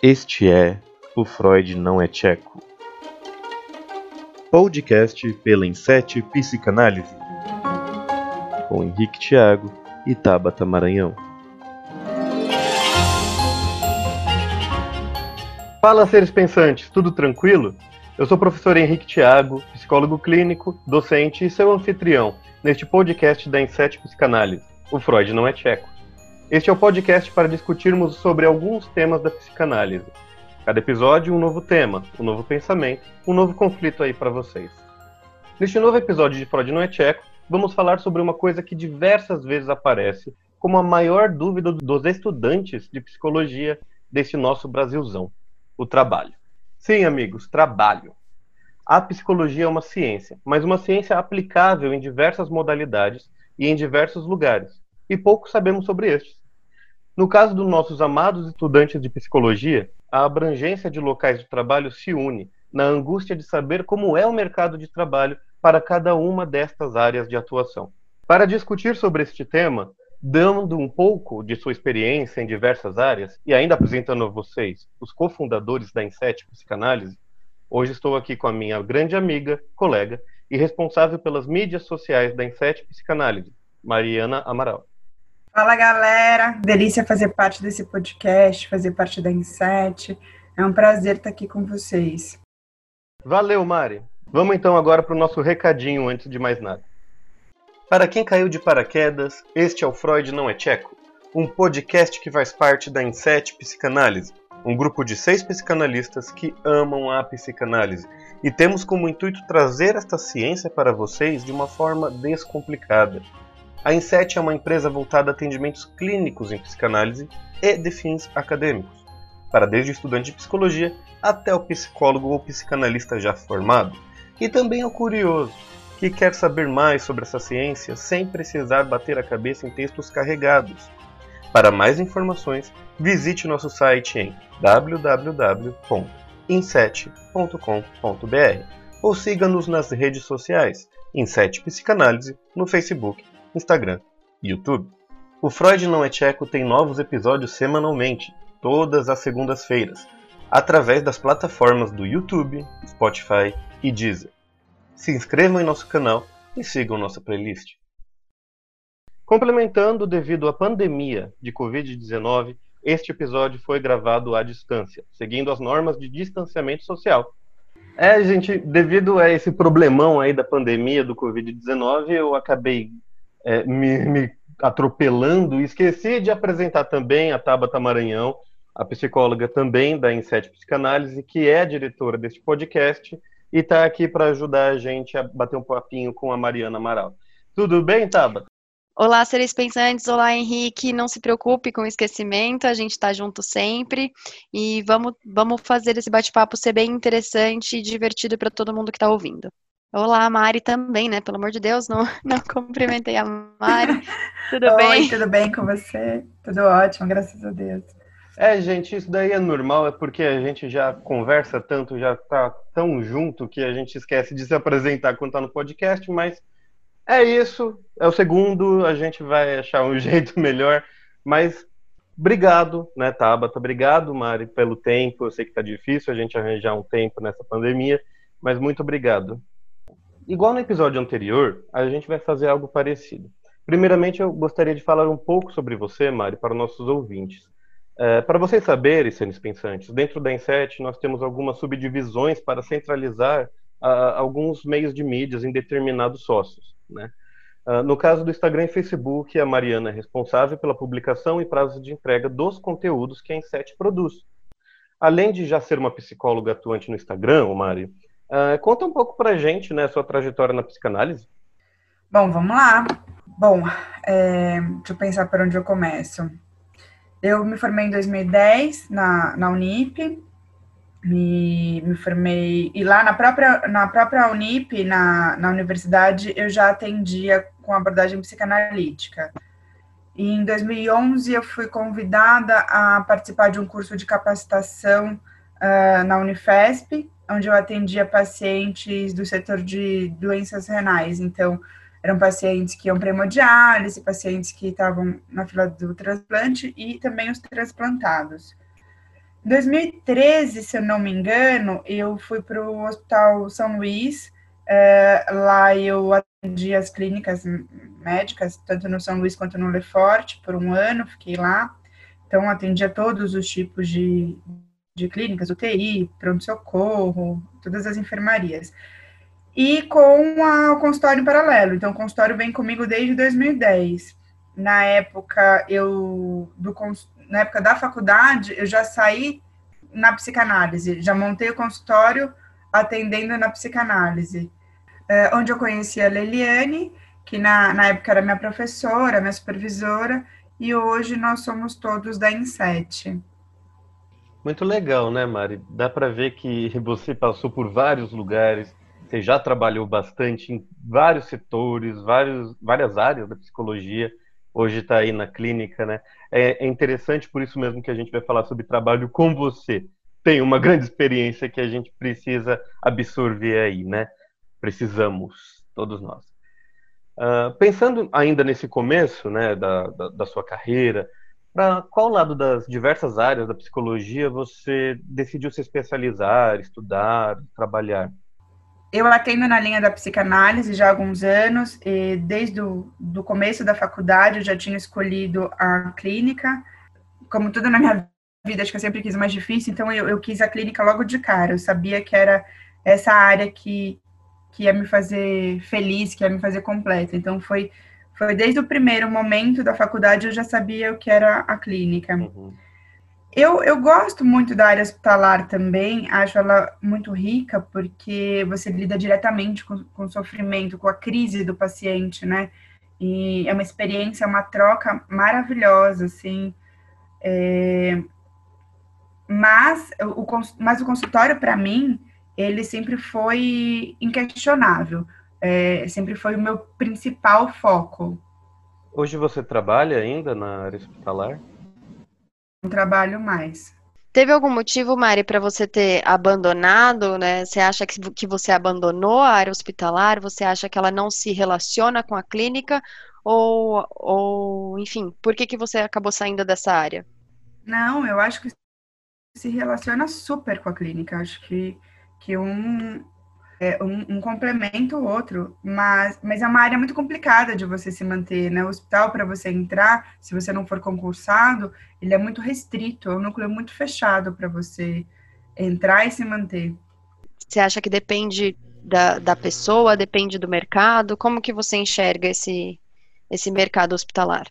Este é O Freud Não é Tcheco. Podcast pela Insete Psicanálise. Com Henrique Thiago e Tabata Maranhão. Fala, seres pensantes, tudo tranquilo? Eu sou o professor Henrique Thiago, psicólogo clínico, docente e seu anfitrião neste podcast da Insete Psicanálise. O Freud não é tcheco. Este é o podcast para discutirmos sobre alguns temas da psicanálise. Cada episódio, um novo tema, um novo pensamento, um novo conflito aí para vocês. Neste novo episódio de Freud não é tcheco, vamos falar sobre uma coisa que diversas vezes aparece como a maior dúvida dos estudantes de psicologia desse nosso Brasilzão: o trabalho. Sim, amigos, trabalho. A psicologia é uma ciência, mas uma ciência aplicável em diversas modalidades e em diversos lugares, e pouco sabemos sobre estes. No caso dos nossos amados estudantes de psicologia, a abrangência de locais de trabalho se une na angústia de saber como é o mercado de trabalho para cada uma destas áreas de atuação. Para discutir sobre este tema, dando um pouco de sua experiência em diversas áreas e ainda apresentando a vocês os cofundadores da Inset Psicanálise, hoje estou aqui com a minha grande amiga, colega e responsável pelas mídias sociais da Inset Psicanálise, Mariana Amaral. Fala galera, delícia fazer parte desse podcast, fazer parte da Inset. É um prazer estar aqui com vocês. Valeu, Mari. Vamos então agora para o nosso recadinho antes de mais nada. Para quem caiu de paraquedas, este é o Freud Não é Tcheco, um podcast que faz parte da Inset Psicanálise, um grupo de seis psicanalistas que amam a psicanálise e temos como intuito trazer esta ciência para vocês de uma forma descomplicada. A Inset é uma empresa voltada a atendimentos clínicos em psicanálise e de fins acadêmicos, para desde o estudante de psicologia até o psicólogo ou psicanalista já formado, e também ao curioso, que quer saber mais sobre essa ciência sem precisar bater a cabeça em textos carregados. Para mais informações, visite nosso site em www.inset.com.br ou siga-nos nas redes sociais Inset Psicanálise no Facebook, Instagram YouTube. O Freud Não é Tcheco tem novos episódios semanalmente, todas as segundas-feiras, através das plataformas do YouTube, Spotify e Deezer se inscrevam em nosso canal e sigam nossa playlist. Complementando, devido à pandemia de Covid-19, este episódio foi gravado à distância, seguindo as normas de distanciamento social. É, gente, devido a esse problemão aí da pandemia do Covid-19, eu acabei é, me, me atropelando esqueci de apresentar também a Tabata Maranhão, a psicóloga também da Inset Psicanálise, que é diretora deste podcast e está aqui para ajudar a gente a bater um papinho com a Mariana Amaral. Tudo bem, Taba? Olá, seres pensantes. Olá, Henrique. Não se preocupe com o esquecimento, a gente está junto sempre. E vamos, vamos fazer esse bate-papo ser bem interessante e divertido para todo mundo que está ouvindo. Olá, Mari também, né? Pelo amor de Deus, não, não cumprimentei a Mari. Tudo Oi, bem? tudo bem com você? Tudo ótimo, graças a Deus. É, gente, isso daí é normal, é porque a gente já conversa tanto, já tá tão junto que a gente esquece de se apresentar quando tá no podcast, mas é isso, é o segundo, a gente vai achar um jeito melhor, mas obrigado, né, Tabata, obrigado, Mari, pelo tempo, eu sei que tá difícil a gente arranjar um tempo nessa pandemia, mas muito obrigado. Igual no episódio anterior, a gente vai fazer algo parecido. Primeiramente, eu gostaria de falar um pouco sobre você, Mari, para nossos ouvintes. É, para vocês saberem, seres pensantes, dentro da Inset nós temos algumas subdivisões para centralizar alguns meios de mídias em determinados sócios. Né? Uh, no caso do Instagram e Facebook, a Mariana é responsável pela publicação e prazo de entrega dos conteúdos que a Inset produz. Além de já ser uma psicóloga atuante no Instagram, Mari, uh, conta um pouco para a gente né, sua trajetória na psicanálise. Bom, vamos lá. Bom, é, deixa eu pensar por onde eu começo. Eu me formei em 2010 na, na Unip, me, me formei, e lá na própria, na própria Unip, na, na universidade, eu já atendia com abordagem psicanalítica. E em 2011 eu fui convidada a participar de um curso de capacitação uh, na Unifesp, onde eu atendia pacientes do setor de doenças renais. Então, eram pacientes que iam para hemodiálise, pacientes que estavam na fila do transplante e também os transplantados. Em 2013, se eu não me engano, eu fui para o Hospital São Luís. É, lá eu atendi as clínicas médicas, tanto no São Luís quanto no Lefort, por um ano, fiquei lá. Então, atendia todos os tipos de, de clínicas, UTI, pronto-socorro, todas as enfermarias. E com a, o consultório paralelo. Então, o consultório vem comigo desde 2010. Na época, eu, do, na época da faculdade, eu já saí na psicanálise, já montei o consultório atendendo na psicanálise, é, onde eu conheci a Leliane, que na, na época era minha professora, minha supervisora, e hoje nós somos todos da Inset. Muito legal, né, Mari? Dá para ver que você passou por vários lugares, você já trabalhou bastante em vários setores, vários, várias áreas da psicologia, hoje está aí na clínica, né? É, é, interessante por isso mesmo que a gente vai falar sobre trabalho com você. Tem uma grande experiência que a gente precisa absorver aí, né? Precisamos, todos nós. Uh, pensando ainda nesse começo, né, da, da, da sua carreira, para qual lado das diversas áreas da psicologia você decidiu se especializar, estudar, trabalhar? Eu atendo na linha da psicanálise já há alguns anos, e desde o começo da faculdade eu já tinha escolhido a clínica. Como tudo na minha vida, acho que eu sempre quis mais difícil, então eu, eu quis a clínica logo de cara. Eu sabia que era essa área que, que ia me fazer feliz, que ia me fazer completa. Então foi foi desde o primeiro momento da faculdade eu já sabia o que era a clínica. Uhum. Eu, eu gosto muito da área hospitalar também, acho ela muito rica, porque você lida diretamente com, com o sofrimento, com a crise do paciente, né? E é uma experiência, uma troca maravilhosa, assim. É... Mas, o, mas o consultório, para mim, ele sempre foi inquestionável é, sempre foi o meu principal foco. Hoje você trabalha ainda na área hospitalar? Não trabalho mais. Teve algum motivo, Mari, para você ter abandonado, né? Você acha que, que você abandonou a área hospitalar? Você acha que ela não se relaciona com a clínica? Ou, ou enfim, por que, que você acabou saindo dessa área? Não, eu acho que se relaciona super com a clínica. Acho que, que um, é, um, um complementa o outro, mas, mas é uma área muito complicada de você se manter, né? O hospital, para você entrar, se você não for concursado, ele é muito restrito, é um núcleo muito fechado para você entrar e se manter. Você acha que depende da, da pessoa, depende do mercado? Como que você enxerga esse, esse mercado hospitalar?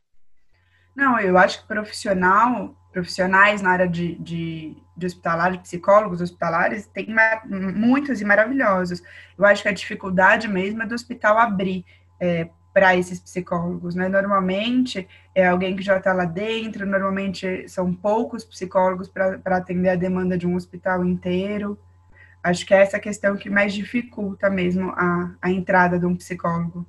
Não, eu acho que profissional, profissionais na área de, de, de hospitalar, de psicólogos hospitalares, tem muitos e maravilhosos. Eu acho que a dificuldade mesmo é do hospital abrir é, para esses psicólogos, né? Normalmente é alguém que já está lá dentro, normalmente são poucos psicólogos para atender a demanda de um hospital inteiro. Acho que é essa questão que mais dificulta mesmo a, a entrada de um psicólogo.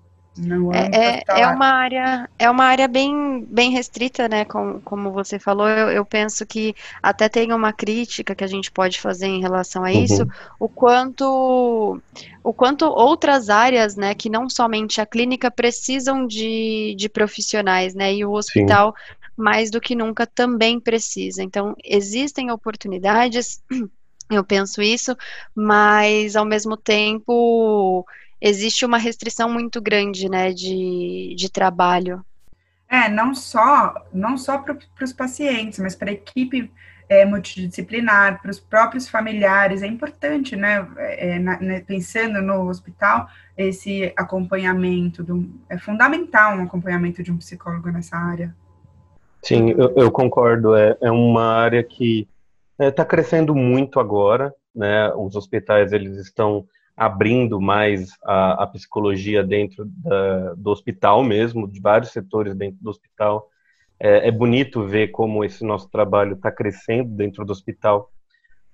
É, é, é, uma área é uma área bem, bem restrita, né? Como, como você falou, eu, eu, penso que até tem uma crítica que a gente pode fazer em relação a isso, uhum. o quanto o quanto outras áreas, né, que não somente a clínica precisam de, de profissionais, né? E o hospital Sim. mais do que nunca também precisa. Então, existem oportunidades, eu penso isso, mas ao mesmo tempo existe uma restrição muito grande, né, de, de trabalho. É, não só, não só para os pacientes, mas para a equipe é, multidisciplinar, para os próprios familiares, é importante, né, é, na, né, pensando no hospital, esse acompanhamento, do, é fundamental um acompanhamento de um psicólogo nessa área. Sim, eu, eu concordo, é, é uma área que está é, crescendo muito agora, né, os hospitais, eles estão abrindo mais a, a psicologia dentro da, do hospital mesmo, de vários setores dentro do hospital. É, é bonito ver como esse nosso trabalho está crescendo dentro do hospital.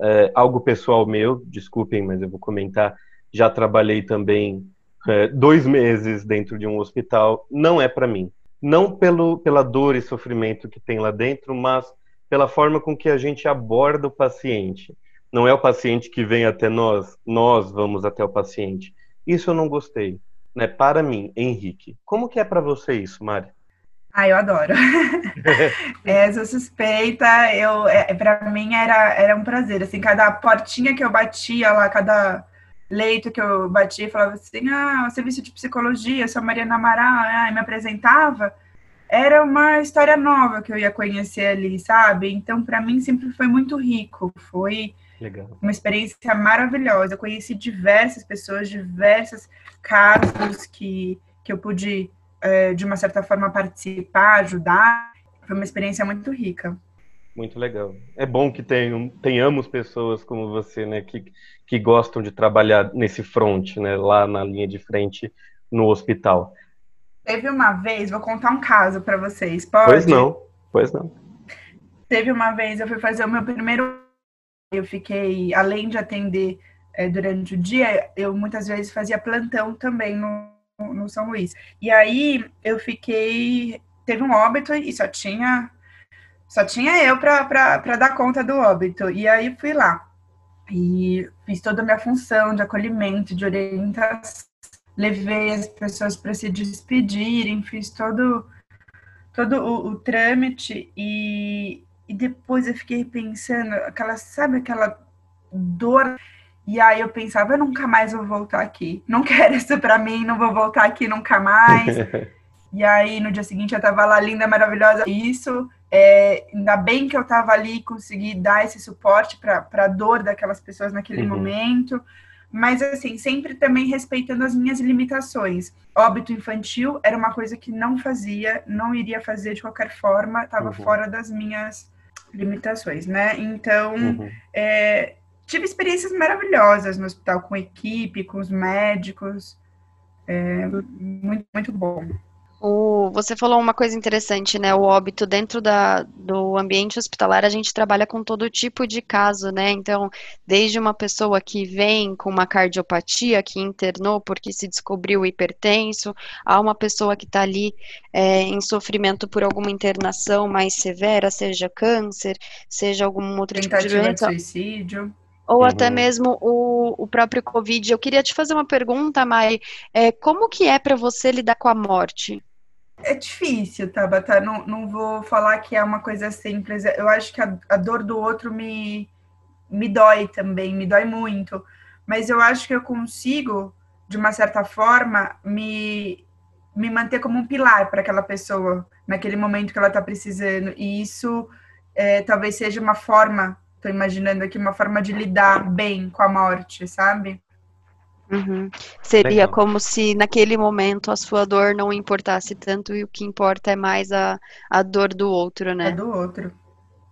É, algo pessoal meu, desculpem, mas eu vou comentar. Já trabalhei também é, dois meses dentro de um hospital. Não é para mim. Não pelo, pela dor e sofrimento que tem lá dentro, mas pela forma com que a gente aborda o paciente não é o paciente que vem até nós, nós vamos até o paciente. Isso eu não gostei, né? Para mim, Henrique. Como que é para você isso, Mari? Ah, eu adoro. Essa suspeita, eu, é, para mim era, era um prazer. Assim, cada portinha que eu batia lá, cada leito que eu batia, falava assim: ah, serviço de psicologia, sou Mariana Amaral, ah, me apresentava. Era uma história nova que eu ia conhecer ali, sabe? Então, para mim, sempre foi muito rico. Foi Legal. uma experiência maravilhosa. Eu conheci diversas pessoas, diversos casos que, que eu pude é, de uma certa forma, participar, ajudar. Foi uma experiência muito rica. Muito legal. É bom que tenham, tenhamos pessoas como você, né, que, que gostam de trabalhar nesse front, né, lá na linha de frente no hospital. Teve uma vez, vou contar um caso para vocês, pode? Pois não, pois não. Teve uma vez, eu fui fazer o meu primeiro. Eu fiquei, além de atender é, durante o dia, eu muitas vezes fazia plantão também no, no São Luís. E aí eu fiquei. Teve um óbito e só tinha. Só tinha eu para dar conta do óbito. E aí fui lá. E fiz toda a minha função de acolhimento, de orientação. Levei as pessoas para se despedirem, fiz todo, todo o, o trâmite. E, e depois eu fiquei pensando, aquela, sabe aquela dor e aí eu pensava, eu nunca mais vou voltar aqui. Não quero isso para mim, não vou voltar aqui nunca mais. e aí no dia seguinte eu tava lá linda, maravilhosa. Isso, é, ainda bem que eu tava ali consegui dar esse suporte para a dor daquelas pessoas naquele uhum. momento. Mas assim, sempre também respeitando as minhas limitações. Óbito infantil era uma coisa que não fazia, não iria fazer de qualquer forma, estava uhum. fora das minhas limitações, né? Então, uhum. é, tive experiências maravilhosas no hospital com equipe, com os médicos. É, muito, muito bom. O, você falou uma coisa interessante, né? O óbito dentro da, do ambiente hospitalar, a gente trabalha com todo tipo de caso, né? Então, desde uma pessoa que vem com uma cardiopatia, que internou porque se descobriu hipertenso, a uma pessoa que está ali é, em sofrimento por alguma internação mais severa, seja câncer, seja algum outro tipo de doença. suicídio ou uhum. até mesmo o, o próprio Covid. Eu queria te fazer uma pergunta, Mai. É, como que é para você lidar com a morte? É difícil, Tabata. Não, não vou falar que é uma coisa simples. Eu acho que a, a dor do outro me, me dói também, me dói muito. Mas eu acho que eu consigo, de uma certa forma, me, me manter como um pilar para aquela pessoa, naquele momento que ela está precisando. E isso é, talvez seja uma forma Tô imaginando aqui uma forma de lidar bem com a morte, sabe? Uhum. Seria Legal. como se naquele momento a sua dor não importasse tanto e o que importa é mais a, a dor do outro, né? A do outro.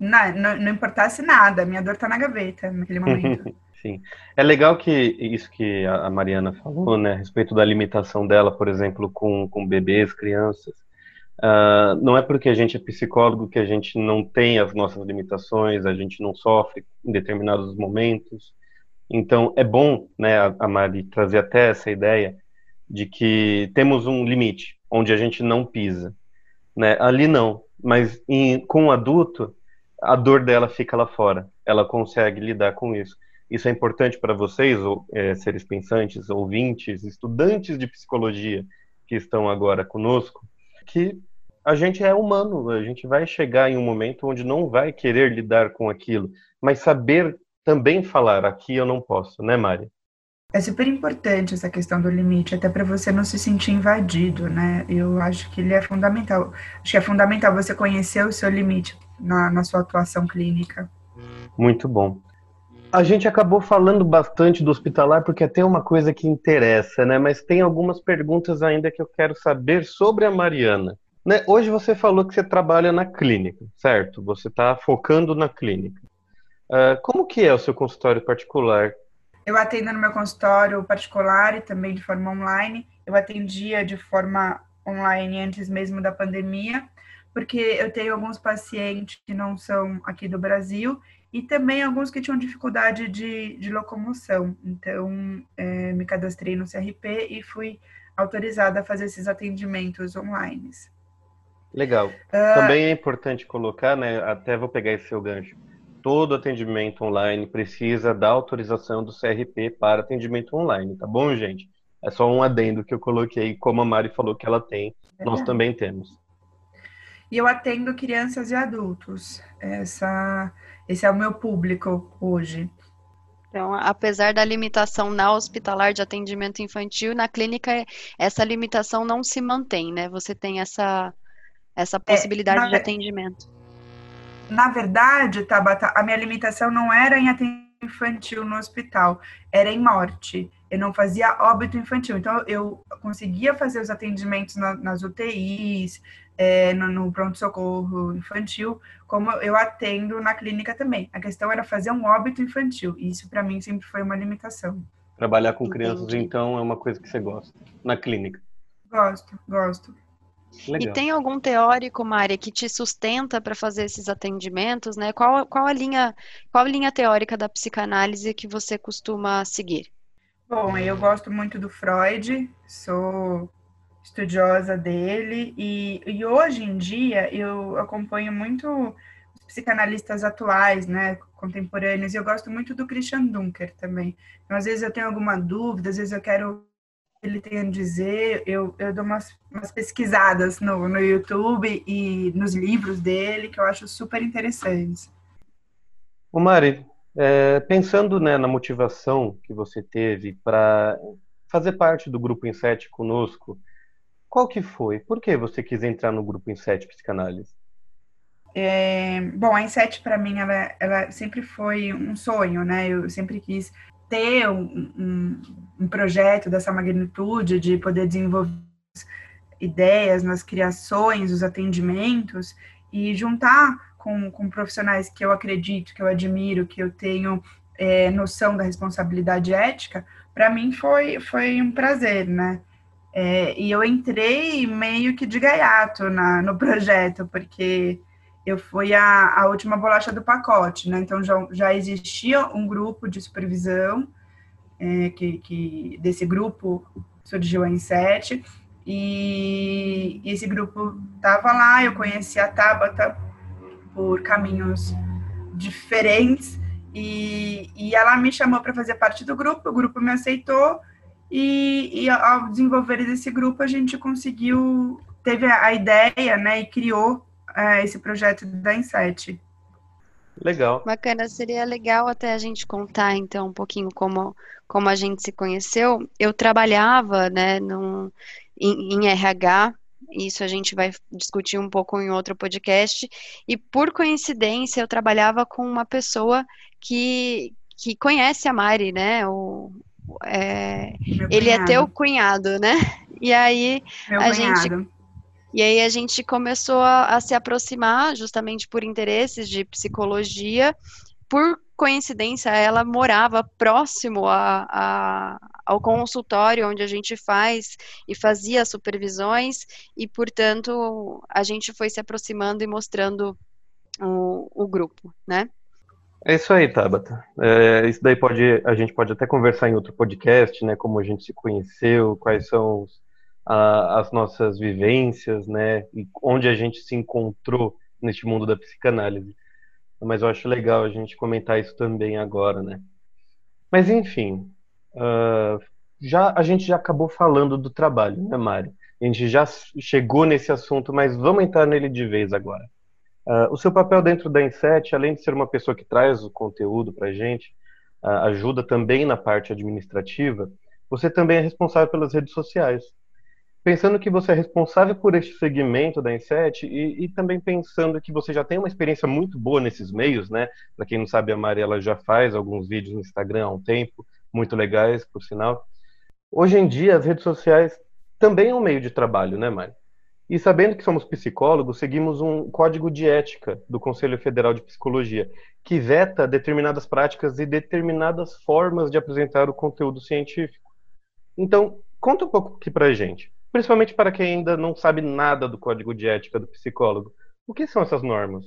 Não, não, não importasse nada, minha dor tá na gaveta naquele momento. Sim. É legal que isso que a Mariana falou, né, a respeito da limitação dela, por exemplo, com, com bebês, crianças. Uh, não é porque a gente é psicólogo que a gente não tem as nossas limitações, a gente não sofre em determinados momentos. Então, é bom, né, a Mari trazer até essa ideia de que temos um limite onde a gente não pisa. Né? Ali não, mas em, com o adulto, a dor dela fica lá fora. Ela consegue lidar com isso. Isso é importante para vocês, ou, é, seres pensantes, ouvintes, estudantes de psicologia que estão agora conosco, que a gente é humano, a gente vai chegar em um momento onde não vai querer lidar com aquilo, mas saber também falar aqui eu não posso, né, Mari? É super importante essa questão do limite, até para você não se sentir invadido, né? Eu acho que ele é fundamental. Acho que é fundamental você conhecer o seu limite na, na sua atuação clínica. Muito bom. A gente acabou falando bastante do hospitalar porque é até uma coisa que interessa, né? Mas tem algumas perguntas ainda que eu quero saber sobre a Mariana. Né? Hoje você falou que você trabalha na clínica, certo? Você está focando na clínica. Uh, como que é o seu consultório particular? Eu atendo no meu consultório particular e também de forma online. Eu atendia de forma online antes mesmo da pandemia, porque eu tenho alguns pacientes que não são aqui do Brasil e também alguns que tinham dificuldade de, de locomoção. Então, é, me cadastrei no CRP e fui autorizada a fazer esses atendimentos online. Legal. Uh... Também é importante colocar, né? Até vou pegar esse seu gancho. Todo atendimento online precisa da autorização do CRP para atendimento online, tá bom, gente? É só um adendo que eu coloquei, como a Mari falou que ela tem, nós também temos. e eu atendo crianças e adultos. Essa, esse é o meu público hoje. Então, apesar da limitação na hospitalar de atendimento infantil, na clínica essa limitação não se mantém, né? Você tem essa, essa é, possibilidade é, de atendimento. Na verdade, Tabata, a minha limitação não era em atendimento infantil no hospital, era em morte. Eu não fazia óbito infantil. Então, eu conseguia fazer os atendimentos na, nas UTIs, é, no, no pronto-socorro infantil, como eu atendo na clínica também. A questão era fazer um óbito infantil. E isso, para mim, sempre foi uma limitação. Trabalhar com crianças, Entendi. então, é uma coisa que você gosta, na clínica? Gosto, gosto. Legal. E tem algum teórico, Mária, que te sustenta para fazer esses atendimentos, né? Qual, qual, a linha, qual a linha teórica da psicanálise que você costuma seguir? Bom, eu gosto muito do Freud, sou estudiosa dele, e, e hoje em dia eu acompanho muito os psicanalistas atuais, né, contemporâneos, e eu gosto muito do Christian Dunker também. Então, às vezes eu tenho alguma dúvida, às vezes eu quero ele tem a dizer, eu, eu dou umas, umas pesquisadas no, no YouTube e nos livros dele, que eu acho super interessantes. O Mari, é, pensando né, na motivação que você teve para fazer parte do Grupo Inset conosco, qual que foi? Por que você quis entrar no Grupo Inset Psicanálise? É, bom, a Inset para mim ela, ela sempre foi um sonho, né? Eu sempre quis ter um, um, um projeto dessa magnitude, de poder desenvolver ideias nas criações, os atendimentos, e juntar com, com profissionais que eu acredito, que eu admiro, que eu tenho é, noção da responsabilidade ética, para mim foi, foi um prazer, né? É, e eu entrei meio que de gaiato na, no projeto, porque eu fui a, a última bolacha do pacote, né? Então já, já existia um grupo de supervisão é, que, que desse grupo surgiu a Inset e, esse grupo estava lá. Eu conheci a Tabata por caminhos diferentes e, e ela me chamou para fazer parte do grupo. O grupo me aceitou e, e ao desenvolver esse grupo a gente conseguiu teve a ideia, né, e criou é, esse projeto da Inset. Legal. Bacana, seria legal até a gente contar então um pouquinho como, como a gente se conheceu. Eu trabalhava, né, num, em, em RH, isso a gente vai discutir um pouco em outro podcast, e por coincidência eu trabalhava com uma pessoa que, que conhece a Mari, né, o, é, ele é teu cunhado, né, e aí Meu a cunhado. gente e aí a gente começou a, a se aproximar justamente por interesses de psicologia. Por coincidência, ela morava próximo a, a, ao consultório onde a gente faz e fazia supervisões, e, portanto, a gente foi se aproximando e mostrando o, o grupo, né? É isso aí, Tabata. É, isso daí pode, a gente pode até conversar em outro podcast, né? Como a gente se conheceu, quais são os, a, as nossas vivências, né? E onde a gente se encontrou neste mundo da psicanálise. Mas eu acho legal a gente comentar isso também agora, né? Mas enfim, uh, já a gente já acabou falando do trabalho, né, Mari? A gente já chegou nesse assunto, mas vamos entrar nele de vez agora. Uh, o seu papel dentro da Inset, além de ser uma pessoa que traz o conteúdo para a gente, uh, ajuda também na parte administrativa, você também é responsável pelas redes sociais pensando que você é responsável por este segmento da Inset e, e, também pensando que você já tem uma experiência muito boa nesses meios, né? Para quem não sabe, a Mariela já faz alguns vídeos no Instagram há um tempo, muito legais, por sinal. Hoje em dia, as redes sociais também é um meio de trabalho, né, Mari? E sabendo que somos psicólogos, seguimos um código de ética do Conselho Federal de Psicologia, que veta determinadas práticas e determinadas formas de apresentar o conteúdo científico. Então, conta um pouco aqui pra gente principalmente para quem ainda não sabe nada do código de ética do psicólogo. O que são essas normas?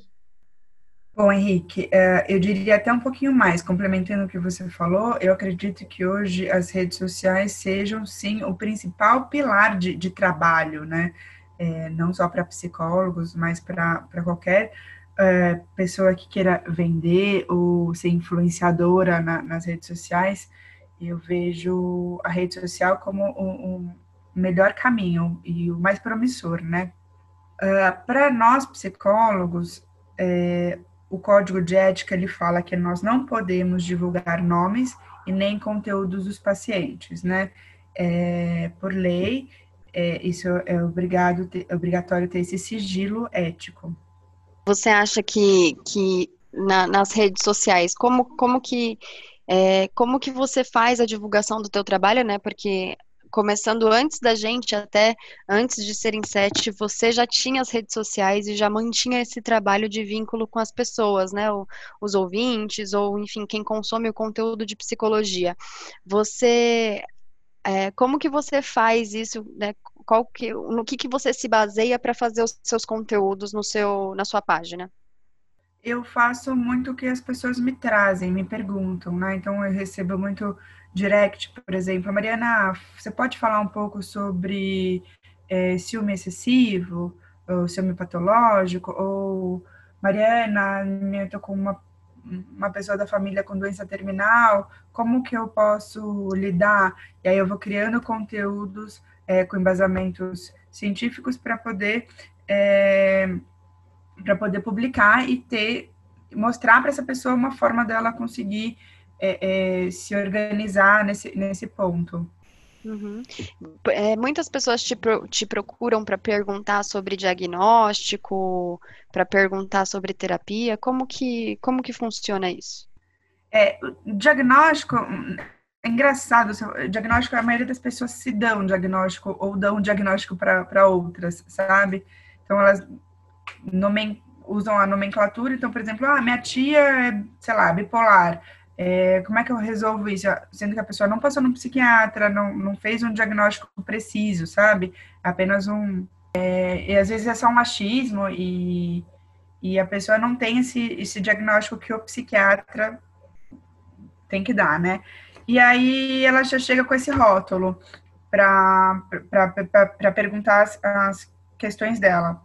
Bom, Henrique, é, eu diria até um pouquinho mais, complementando o que você falou, eu acredito que hoje as redes sociais sejam, sim, o principal pilar de, de trabalho, né? É, não só para psicólogos, mas para qualquer é, pessoa que queira vender ou ser influenciadora na, nas redes sociais. Eu vejo a rede social como um, um melhor caminho e o mais promissor, né? Uh, Para nós psicólogos, é, o código de ética ele fala que nós não podemos divulgar nomes e nem conteúdos dos pacientes, né? É, por lei, é, isso é obrigado, obrigatório ter esse sigilo ético. Você acha que, que na, nas redes sociais, como, como que é, como que você faz a divulgação do teu trabalho, né? Porque começando antes da gente, até antes de serem sete, você já tinha as redes sociais e já mantinha esse trabalho de vínculo com as pessoas, né? O, os ouvintes, ou enfim, quem consome o conteúdo de psicologia. Você é, como que você faz isso, né? Qual que, no que, que você se baseia para fazer os seus conteúdos no seu, na sua página? Eu faço muito o que as pessoas me trazem, me perguntam, né? Então eu recebo muito direct, por exemplo, Mariana, você pode falar um pouco sobre é, ciúme excessivo, ou ciúme patológico, ou Mariana, eu tô com uma uma pessoa da família com doença terminal, como que eu posso lidar? E aí eu vou criando conteúdos é, com embasamentos científicos para poder é, para poder publicar e ter mostrar para essa pessoa uma forma dela conseguir é, é se organizar nesse, nesse ponto. Uhum. É, muitas pessoas te, te procuram para perguntar sobre diagnóstico, para perguntar sobre terapia. Como que, como que funciona isso? É, diagnóstico é engraçado. Diagnóstico, a maioria das pessoas se dão diagnóstico ou dão diagnóstico para outras, sabe? Então elas nomen, usam a nomenclatura. Então, por exemplo, ah, minha tia é, sei lá, bipolar. É, como é que eu resolvo isso? Sendo que a pessoa não passou no psiquiatra, não, não fez um diagnóstico preciso, sabe? Apenas um. É, e às vezes é só um machismo e, e a pessoa não tem esse, esse diagnóstico que o psiquiatra tem que dar, né? E aí ela já chega com esse rótulo para perguntar as, as, questões dela.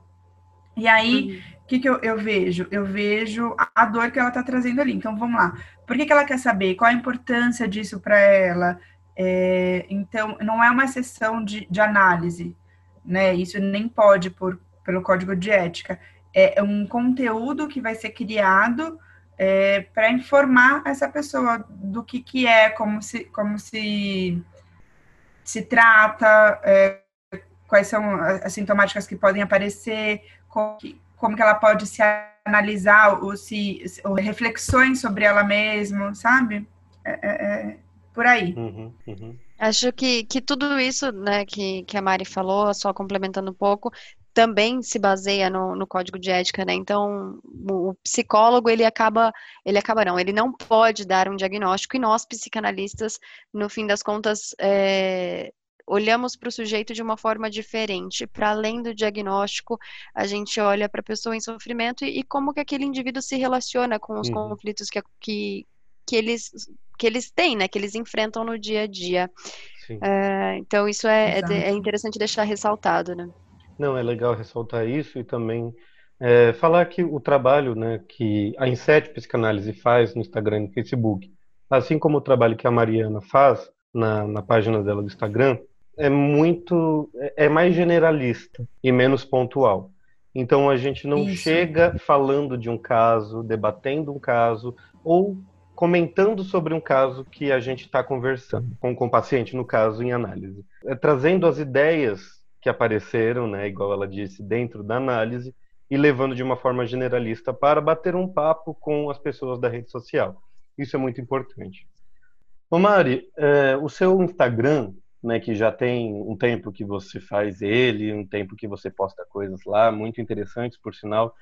E aí, o uhum. que, que eu, eu vejo? Eu vejo a dor que ela está trazendo ali. Então, vamos lá. Por que, que ela quer saber? Qual a importância disso para ela? É, então, não é uma sessão de, de análise, né? Isso nem pode por, pelo código de ética. É um conteúdo que vai ser criado é, para informar essa pessoa do que, que é, como se, como se, se trata, é, quais são as sintomáticas que podem aparecer, como que, como que ela pode se analisar ou se ou reflexões sobre ela mesma, sabe? É, é, é por aí. Uhum, uhum. Acho que, que tudo isso, né, que, que a Mari falou, só complementando um pouco, também se baseia no, no, código de ética, né? Então, o psicólogo ele acaba, ele acaba não, ele não pode dar um diagnóstico e nós psicanalistas, no fim das contas, é, olhamos para o sujeito de uma forma diferente. Para além do diagnóstico, a gente olha para a pessoa em sofrimento e, e, como que aquele indivíduo se relaciona com os uhum. conflitos que, que, que, eles, que eles têm, né? Que eles enfrentam no dia a dia. Uh, então, isso é, é, é, interessante deixar ressaltado, né? Não, é legal ressaltar isso e também é, falar que o trabalho né, que a Inset Psicanálise faz no Instagram e no Facebook, assim como o trabalho que a Mariana faz na, na página dela do Instagram, é muito é mais generalista e menos pontual. Então a gente não Isso. chega falando de um caso, debatendo um caso ou comentando sobre um caso que a gente está conversando com, com o paciente, no caso em análise, é, trazendo as ideias que apareceram, né, igual ela disse, dentro da análise e levando de uma forma generalista para bater um papo com as pessoas da rede social. Isso é muito importante. Ô Mari, é, o seu Instagram né, que já tem um tempo que você faz ele, um tempo que você posta coisas lá, muito interessantes, por sinal.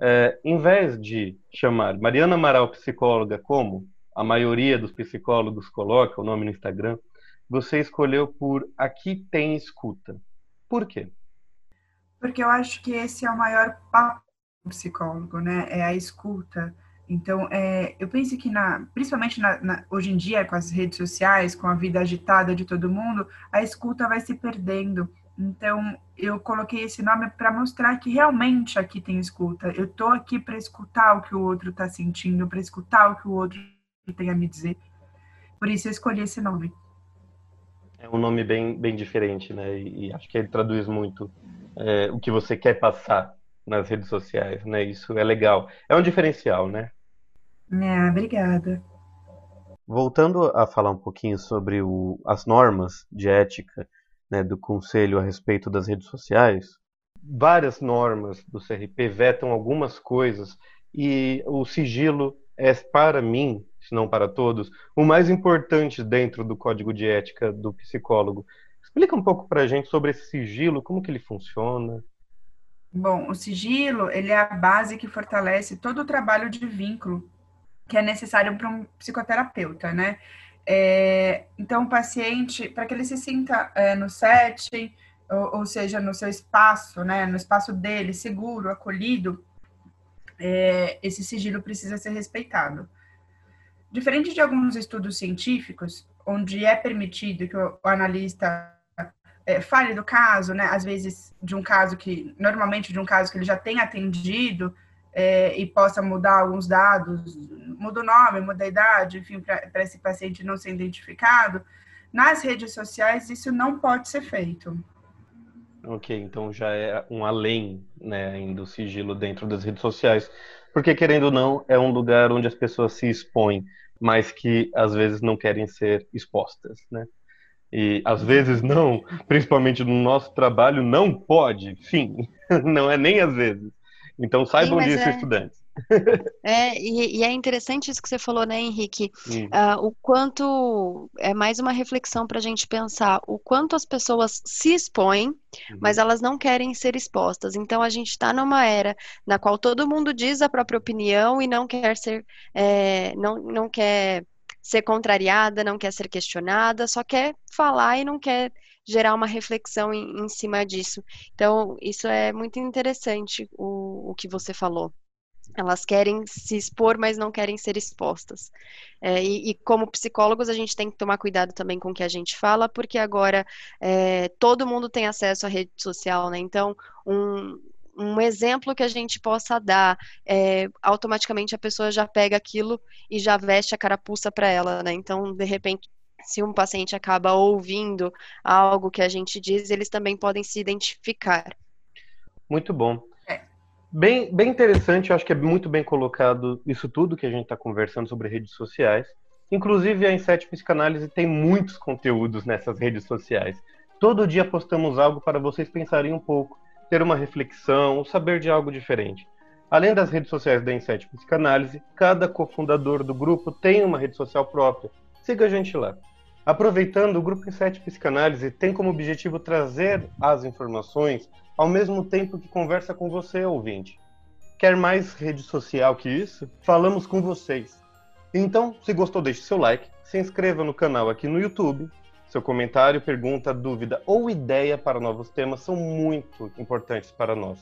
É, em vez de chamar Mariana Amaral psicóloga, como a maioria dos psicólogos coloca o nome no Instagram, você escolheu por Aqui Tem Escuta. Por quê? Porque eu acho que esse é o maior papo do psicólogo, né? É a escuta então, é, eu penso que, na, principalmente na, na, hoje em dia, com as redes sociais, com a vida agitada de todo mundo, a escuta vai se perdendo. Então, eu coloquei esse nome para mostrar que realmente aqui tem escuta. Eu estou aqui para escutar o que o outro está sentindo, para escutar o que o outro tem a me dizer. Por isso, eu escolhi esse nome. É um nome bem, bem diferente, né? E, e acho que ele traduz muito é, o que você quer passar nas redes sociais, né? Isso é legal. É um diferencial, né? É, obrigada. Voltando a falar um pouquinho sobre o, as normas de ética né, do Conselho a respeito das redes sociais. Várias normas do CRP vetam algumas coisas e o sigilo é, para mim, se não para todos, o mais importante dentro do código de ética do psicólogo. Explica um pouco para a gente sobre esse sigilo, como que ele funciona. Bom, o sigilo ele é a base que fortalece todo o trabalho de vínculo que é necessário para um psicoterapeuta, né? É, então, o paciente, para que ele se sinta é, no setting, ou, ou, seja, no seu espaço, né, no espaço dele, seguro, acolhido, é, esse sigilo precisa ser respeitado. Diferente de alguns estudos científicos, onde é permitido que o, o analista é, fale do caso, né, às vezes de um caso que, normalmente de um caso que ele já tem atendido, é, e possa mudar alguns dados, muda o nome, muda a idade, enfim, para esse paciente não ser identificado, nas redes sociais isso não pode ser feito. Ok, então já é um além né, do sigilo dentro das redes sociais, porque querendo ou não, é um lugar onde as pessoas se expõem, mas que às vezes não querem ser expostas, né? E às vezes não, principalmente no nosso trabalho, não pode, fim, não é nem às vezes. Então saibam Sim, disso, é... estudantes. É, e, e, é interessante isso que você falou, né, Henrique? Uh, o quanto é mais uma reflexão para a gente pensar o quanto as pessoas se expõem, uhum. mas elas não querem ser expostas. Então a gente está numa era na qual todo mundo diz a própria opinião e não quer ser, é, não, não quer ser contrariada, não quer ser questionada, só quer falar e não quer gerar uma reflexão em, em cima disso. Então, isso é muito interessante o, o que você falou. Elas querem se expor, mas não querem ser expostas. É, e, e, como psicólogos, a gente tem que tomar cuidado também com o que a gente fala, porque agora é, todo mundo tem acesso à rede social, né? Então, um, um exemplo que a gente possa dar, é, automaticamente a pessoa já pega aquilo e já veste a carapuça para ela, né? Então, de repente, se um paciente acaba ouvindo algo que a gente diz, eles também podem se identificar. Muito bom. É. Bem, bem interessante, eu acho que é muito bem colocado isso tudo que a gente está conversando sobre redes sociais. Inclusive, a Inset Psicanálise tem muitos conteúdos nessas redes sociais. Todo dia postamos algo para vocês pensarem um pouco, ter uma reflexão, saber de algo diferente. Além das redes sociais da Inset Psicanálise, cada cofundador do grupo tem uma rede social própria. Siga a gente lá. Aproveitando, o Grupo Inset Psicanálise tem como objetivo trazer as informações ao mesmo tempo que conversa com você, ouvinte. Quer mais rede social que isso? Falamos com vocês. Então, se gostou, deixe seu like, se inscreva no canal aqui no YouTube. Seu comentário, pergunta, dúvida ou ideia para novos temas são muito importantes para nós.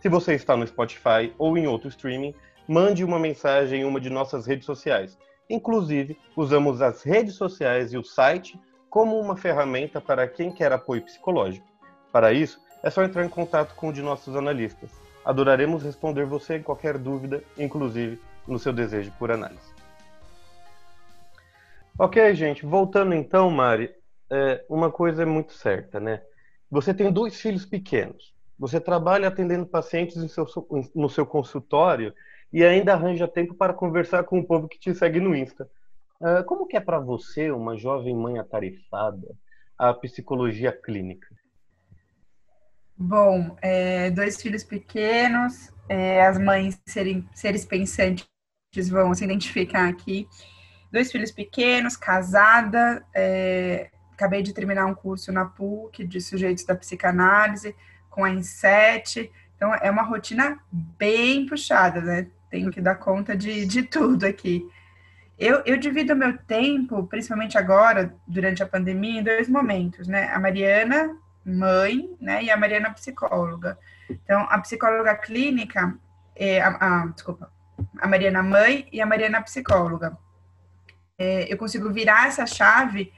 Se você está no Spotify ou em outro streaming, mande uma mensagem em uma de nossas redes sociais Inclusive, usamos as redes sociais e o site como uma ferramenta para quem quer apoio psicológico. Para isso, é só entrar em contato com um de nossos analistas. Adoraremos responder você em qualquer dúvida, inclusive no seu desejo por análise. Ok, gente, voltando então, Mari, é, uma coisa é muito certa, né? Você tem dois filhos pequenos. Você trabalha atendendo pacientes seu, no seu consultório e ainda arranja tempo para conversar com o povo que te segue no Insta. Uh, como que é para você, uma jovem mãe atarefada, a psicologia clínica? Bom, é, dois filhos pequenos, é, as mães serem, seres pensantes vão se identificar aqui. Dois filhos pequenos, casada, é, acabei de terminar um curso na PUC de sujeitos da psicanálise com a INSET, então é uma rotina bem puxada, né? tenho que dar conta de, de tudo aqui. Eu, eu divido meu tempo, principalmente agora, durante a pandemia, em dois momentos, né? A Mariana, mãe, né? E a Mariana, psicóloga. Então, a psicóloga clínica, é, a, a, desculpa, a Mariana, mãe, e a Mariana, psicóloga. É, eu consigo virar essa chave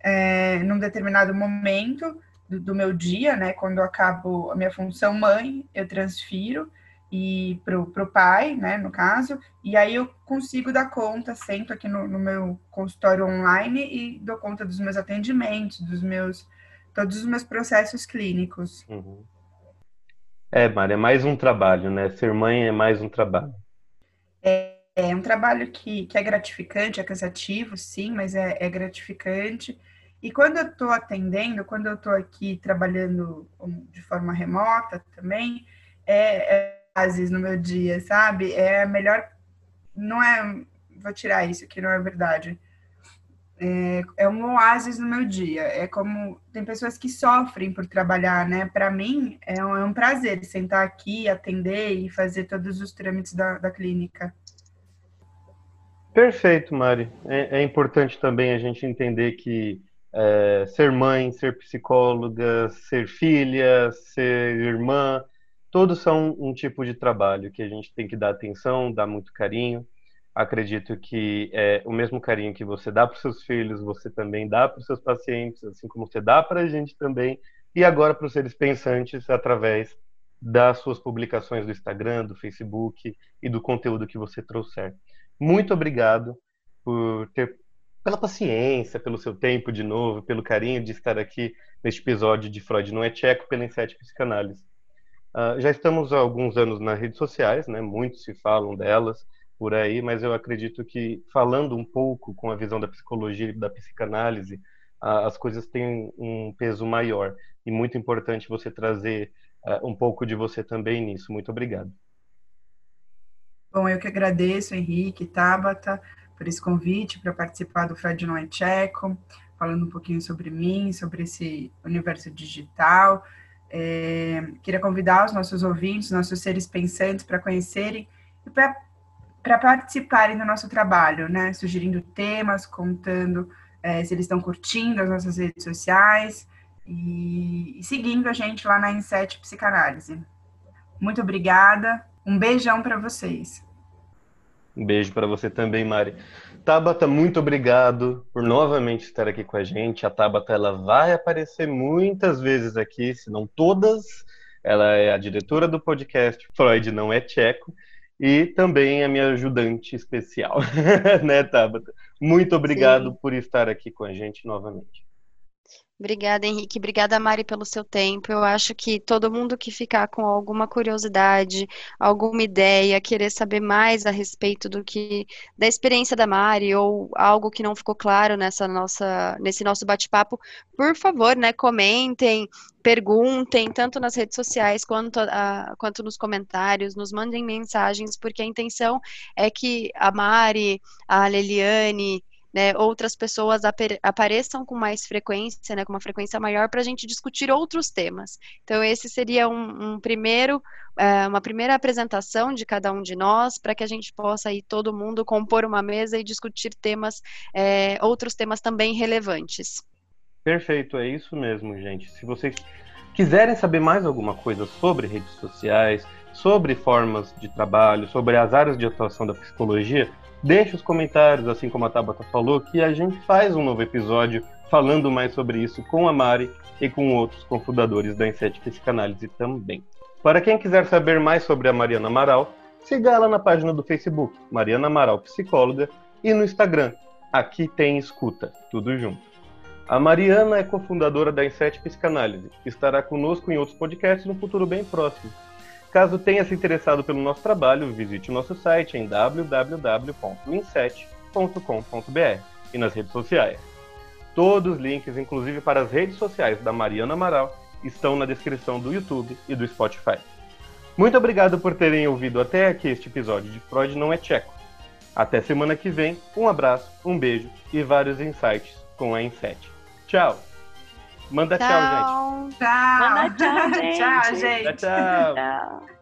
é, num determinado momento do, do meu dia, né? Quando eu acabo a minha função mãe, eu transfiro e pro, pro pai, né, no caso, e aí eu consigo dar conta, sento aqui no, no, meu consultório online e dou conta dos meus atendimentos, dos meus, todos os meus processos clínicos. Uhum. É, Mari, é mais um trabalho, né? Ser mãe é mais um trabalho. É, é um trabalho que, que é gratificante, é cansativo, sim, mas é, é gratificante. E quando eu estou atendendo, quando eu estou aqui trabalhando de forma remota também, é, é fases no meu dia, sabe? É melhor. Não é. Vou tirar isso, que não é verdade. É, é um oásis no meu dia. É como. Tem pessoas que sofrem por trabalhar, né? Para mim, é um, é um, prazer sentar aqui, atender e fazer todos os trâmites da, da clínica. Perfeito, Mari. É, é importante também a gente entender que é, ser mãe, ser psicóloga, ser filha, ser irmã, todos são um tipo de trabalho que a gente tem que dar atenção, dar muito carinho. Acredito que é, o mesmo carinho que você dá para os seus filhos, você também dá para os seus pacientes, assim como você dá para a gente também, e agora para os seres pensantes através das suas publicações do Instagram, do Facebook e do conteúdo que você trouxer. Muito obrigado por ter pela paciência, pelo seu tempo de novo, pelo carinho de estar aqui neste episódio de Freud não é tcheco pela Inset Psicanálise. Uh, já estamos há alguns anos nas redes sociais, né? Muitos se falam delas por aí, mas eu acredito que falando um pouco com a visão da psicologia e da psicanálise, uh, as coisas têm um peso maior e muito importante você trazer uh, um pouco de você também nisso. Muito obrigado. Bom, eu que agradeço, Henrique, Tabata, por esse convite para participar do Freud Não é Tcheco, falando um pouquinho sobre mim, sobre esse universo digital, é, queria convidar os nossos ouvintes, nossos seres pensantes, para conhecerem e para participarem do nosso trabalho, né? Sugerindo temas, contando é, se eles estão curtindo as nossas redes sociais e, e seguindo a gente lá na Inset Psicanálise. Muito obrigada, um beijão para vocês. Um beijo para você também, Mari. Tabata, muito obrigado por novamente estar aqui com a gente. A Tabata ela vai aparecer muitas vezes aqui, se não todas. Ela é a diretora do podcast Freud Não é Tcheco e também a minha ajudante especial, né, Tabata? Muito obrigado Sim. por estar aqui com a gente novamente. Obrigada, Henrique. Obrigada, Mari, pelo seu tempo. Eu acho que todo mundo que ficar com alguma curiosidade, alguma ideia, querer saber mais a respeito do que da experiência da Mari ou algo que não ficou claro nessa nossa nesse nosso bate-papo, por favor, né, comentem, perguntem tanto nas redes sociais quanto, a, quanto nos comentários, nos mandem mensagens, porque a intenção é que a Mari, a Leliane né, outras pessoas apareçam com mais frequência, né, com uma frequência maior, para a gente discutir outros temas. Então, esse seria um, um primeiro, é, uma primeira apresentação de cada um de nós, para que a gente possa aí todo mundo compor uma mesa e discutir temas, é, outros temas também relevantes. Perfeito, é isso mesmo, gente. Se vocês quiserem saber mais alguma coisa sobre redes sociais, sobre formas de trabalho, sobre as áreas de atuação da psicologia, Deixe os comentários, assim como a Tabata falou, que a gente faz um novo episódio falando mais sobre isso com a Mari e com outros cofundadores da Inset Psicanálise também. Para quem quiser saber mais sobre a Mariana Amaral, siga ela na página do Facebook, Mariana Amaral Psicóloga, e no Instagram, Aqui Tem Escuta, tudo junto. A Mariana é cofundadora da Inset Psicanálise, estará conosco em outros podcasts no futuro bem próximo. Caso tenha se interessado pelo nosso trabalho, visite o nosso site em www.inset.com.br e nas redes sociais. Todos os links, inclusive para as redes sociais da Mariana Amaral, estão na descrição do YouTube e do Spotify. Muito obrigado por terem ouvido até aqui este episódio de Freud Não é Tcheco. Até semana que vem, um abraço, um beijo e vários insights com a Inset. Tchau! Manda tchau, tchau gente. Tchau. Manda tchau, gente. tchau, gente. tchau. tchau.